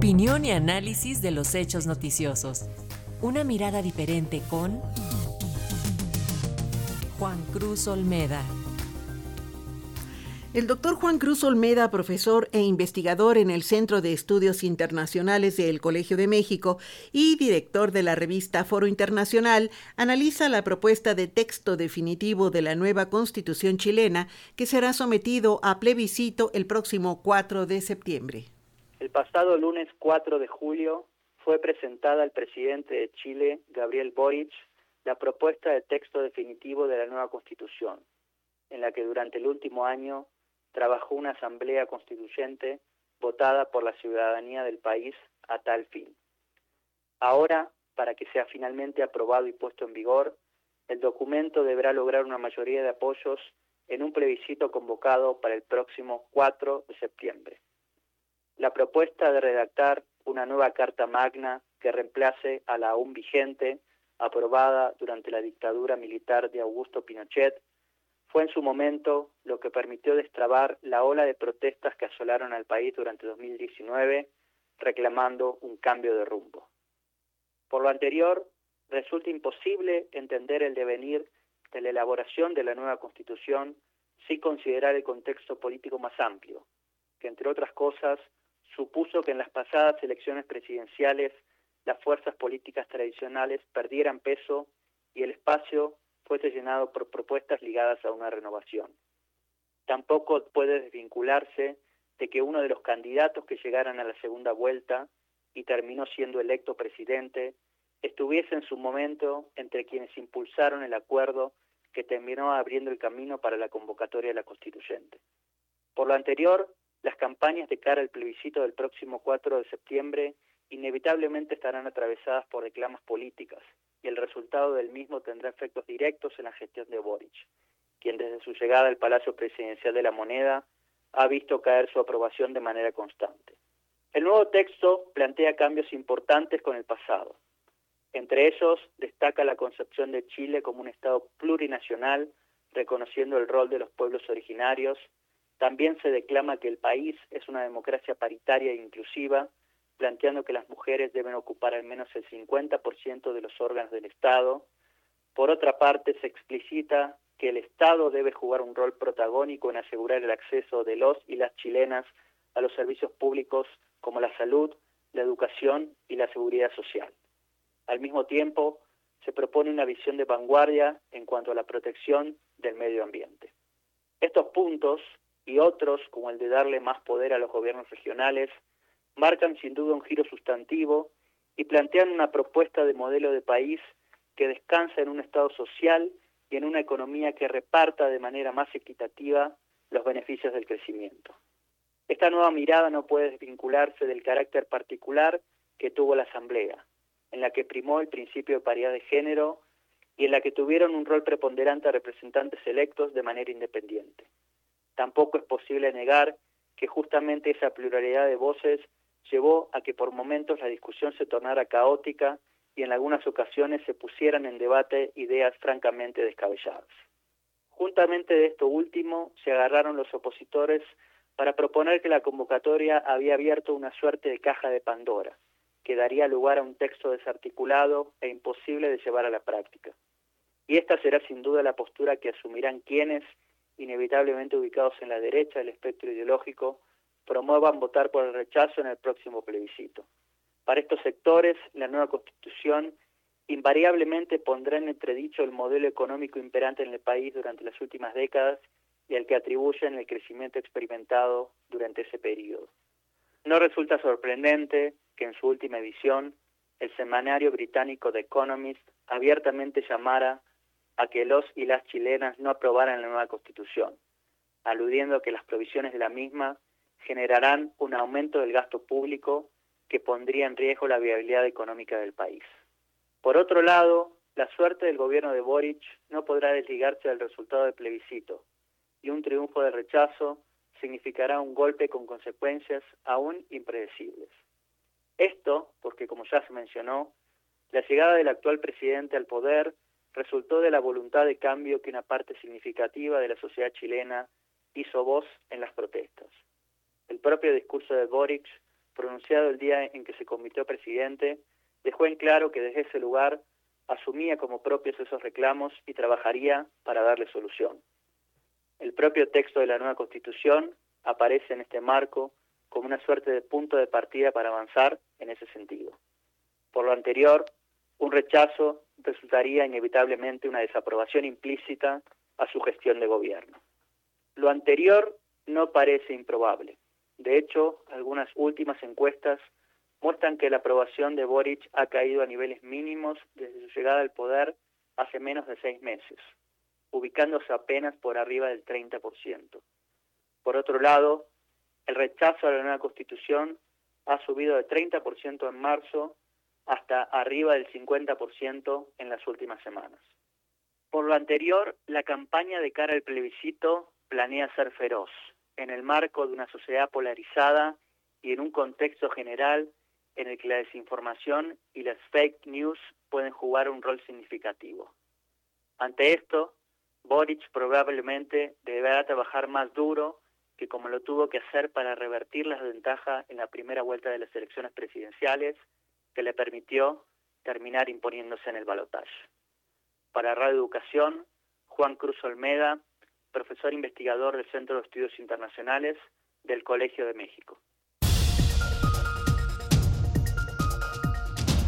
Opinión y análisis de los hechos noticiosos. Una mirada diferente con Juan Cruz Olmeda. El doctor Juan Cruz Olmeda, profesor e investigador en el Centro de Estudios Internacionales del Colegio de México y director de la revista Foro Internacional, analiza la propuesta de texto definitivo de la nueva Constitución chilena que será sometido a plebiscito el próximo 4 de septiembre. El pasado lunes 4 de julio fue presentada al presidente de Chile, Gabriel Boric, la propuesta de texto definitivo de la nueva Constitución, en la que durante el último año trabajó una asamblea constituyente votada por la ciudadanía del país a tal fin. Ahora, para que sea finalmente aprobado y puesto en vigor, el documento deberá lograr una mayoría de apoyos en un plebiscito convocado para el próximo 4 de septiembre. La propuesta de redactar una nueva Carta Magna que reemplace a la aún vigente, aprobada durante la dictadura militar de Augusto Pinochet, fue en su momento lo que permitió destrabar la ola de protestas que asolaron al país durante 2019, reclamando un cambio de rumbo. Por lo anterior, resulta imposible entender el devenir de la elaboración de la nueva Constitución sin considerar el contexto político más amplio, que entre otras cosas supuso que en las pasadas elecciones presidenciales las fuerzas políticas tradicionales perdieran peso y el espacio fuese llenado por propuestas ligadas a una renovación. Tampoco puede desvincularse de que uno de los candidatos que llegaran a la segunda vuelta y terminó siendo electo presidente estuviese en su momento entre quienes impulsaron el acuerdo que terminó abriendo el camino para la convocatoria de la constituyente. Por lo anterior, las campañas de cara al plebiscito del próximo 4 de septiembre inevitablemente estarán atravesadas por reclamas políticas, y el resultado del mismo tendrá efectos directos en la gestión de Boric, quien desde su llegada al Palacio Presidencial de la Moneda ha visto caer su aprobación de manera constante. El nuevo texto plantea cambios importantes con el pasado. Entre ellos destaca la concepción de Chile como un Estado plurinacional, reconociendo el rol de los pueblos originarios. También se declama que el país es una democracia paritaria e inclusiva, planteando que las mujeres deben ocupar al menos el 50% de los órganos del Estado. Por otra parte, se explicita que el Estado debe jugar un rol protagónico en asegurar el acceso de los y las chilenas a los servicios públicos como la salud, la educación y la seguridad social. Al mismo tiempo, se propone una visión de vanguardia en cuanto a la protección del medio ambiente. Estos puntos y otros, como el de darle más poder a los gobiernos regionales, marcan sin duda un giro sustantivo y plantean una propuesta de modelo de país que descansa en un Estado social y en una economía que reparta de manera más equitativa los beneficios del crecimiento. Esta nueva mirada no puede desvincularse del carácter particular que tuvo la Asamblea, en la que primó el principio de paridad de género y en la que tuvieron un rol preponderante representantes electos de manera independiente. Tampoco es posible negar que justamente esa pluralidad de voces llevó a que por momentos la discusión se tornara caótica y en algunas ocasiones se pusieran en debate ideas francamente descabelladas. Juntamente de esto último se agarraron los opositores para proponer que la convocatoria había abierto una suerte de caja de Pandora, que daría lugar a un texto desarticulado e imposible de llevar a la práctica. Y esta será sin duda la postura que asumirán quienes, inevitablemente ubicados en la derecha del espectro ideológico, promuevan votar por el rechazo en el próximo plebiscito. Para estos sectores, la nueva constitución invariablemente pondrá en entredicho el modelo económico imperante en el país durante las últimas décadas y al que atribuyen el crecimiento experimentado durante ese periodo. No resulta sorprendente que en su última edición el semanario británico The Economist abiertamente llamara a que los y las chilenas no aprobaran la nueva constitución, aludiendo que las provisiones de la misma generarán un aumento del gasto público que pondría en riesgo la viabilidad económica del país. Por otro lado, la suerte del gobierno de Boric no podrá desligarse del resultado del plebiscito, y un triunfo de rechazo significará un golpe con consecuencias aún impredecibles. Esto porque, como ya se mencionó, la llegada del actual presidente al poder resultó de la voluntad de cambio que una parte significativa de la sociedad chilena hizo voz en las protestas. El propio discurso de Boric pronunciado el día en que se convirtió presidente, dejó en claro que desde ese lugar asumía como propios esos reclamos y trabajaría para darle solución. El propio texto de la nueva Constitución aparece en este marco como una suerte de punto de partida para avanzar en ese sentido. Por lo anterior, un rechazo resultaría inevitablemente una desaprobación implícita a su gestión de gobierno. Lo anterior no parece improbable. De hecho, algunas últimas encuestas muestran que la aprobación de Boric ha caído a niveles mínimos desde su llegada al poder hace menos de seis meses, ubicándose apenas por arriba del 30%. Por otro lado, el rechazo a la nueva constitución ha subido de 30% en marzo hasta arriba del 50% en las últimas semanas. Por lo anterior, la campaña de cara al plebiscito planea ser feroz, en el marco de una sociedad polarizada y en un contexto general en el que la desinformación y las fake news pueden jugar un rol significativo. Ante esto, Boric probablemente deberá trabajar más duro que como lo tuvo que hacer para revertir la desventaja en la primera vuelta de las elecciones presidenciales que le permitió terminar imponiéndose en el balotaje. Para Radio Educación, Juan Cruz Olmeda, profesor investigador del Centro de Estudios Internacionales del Colegio de México.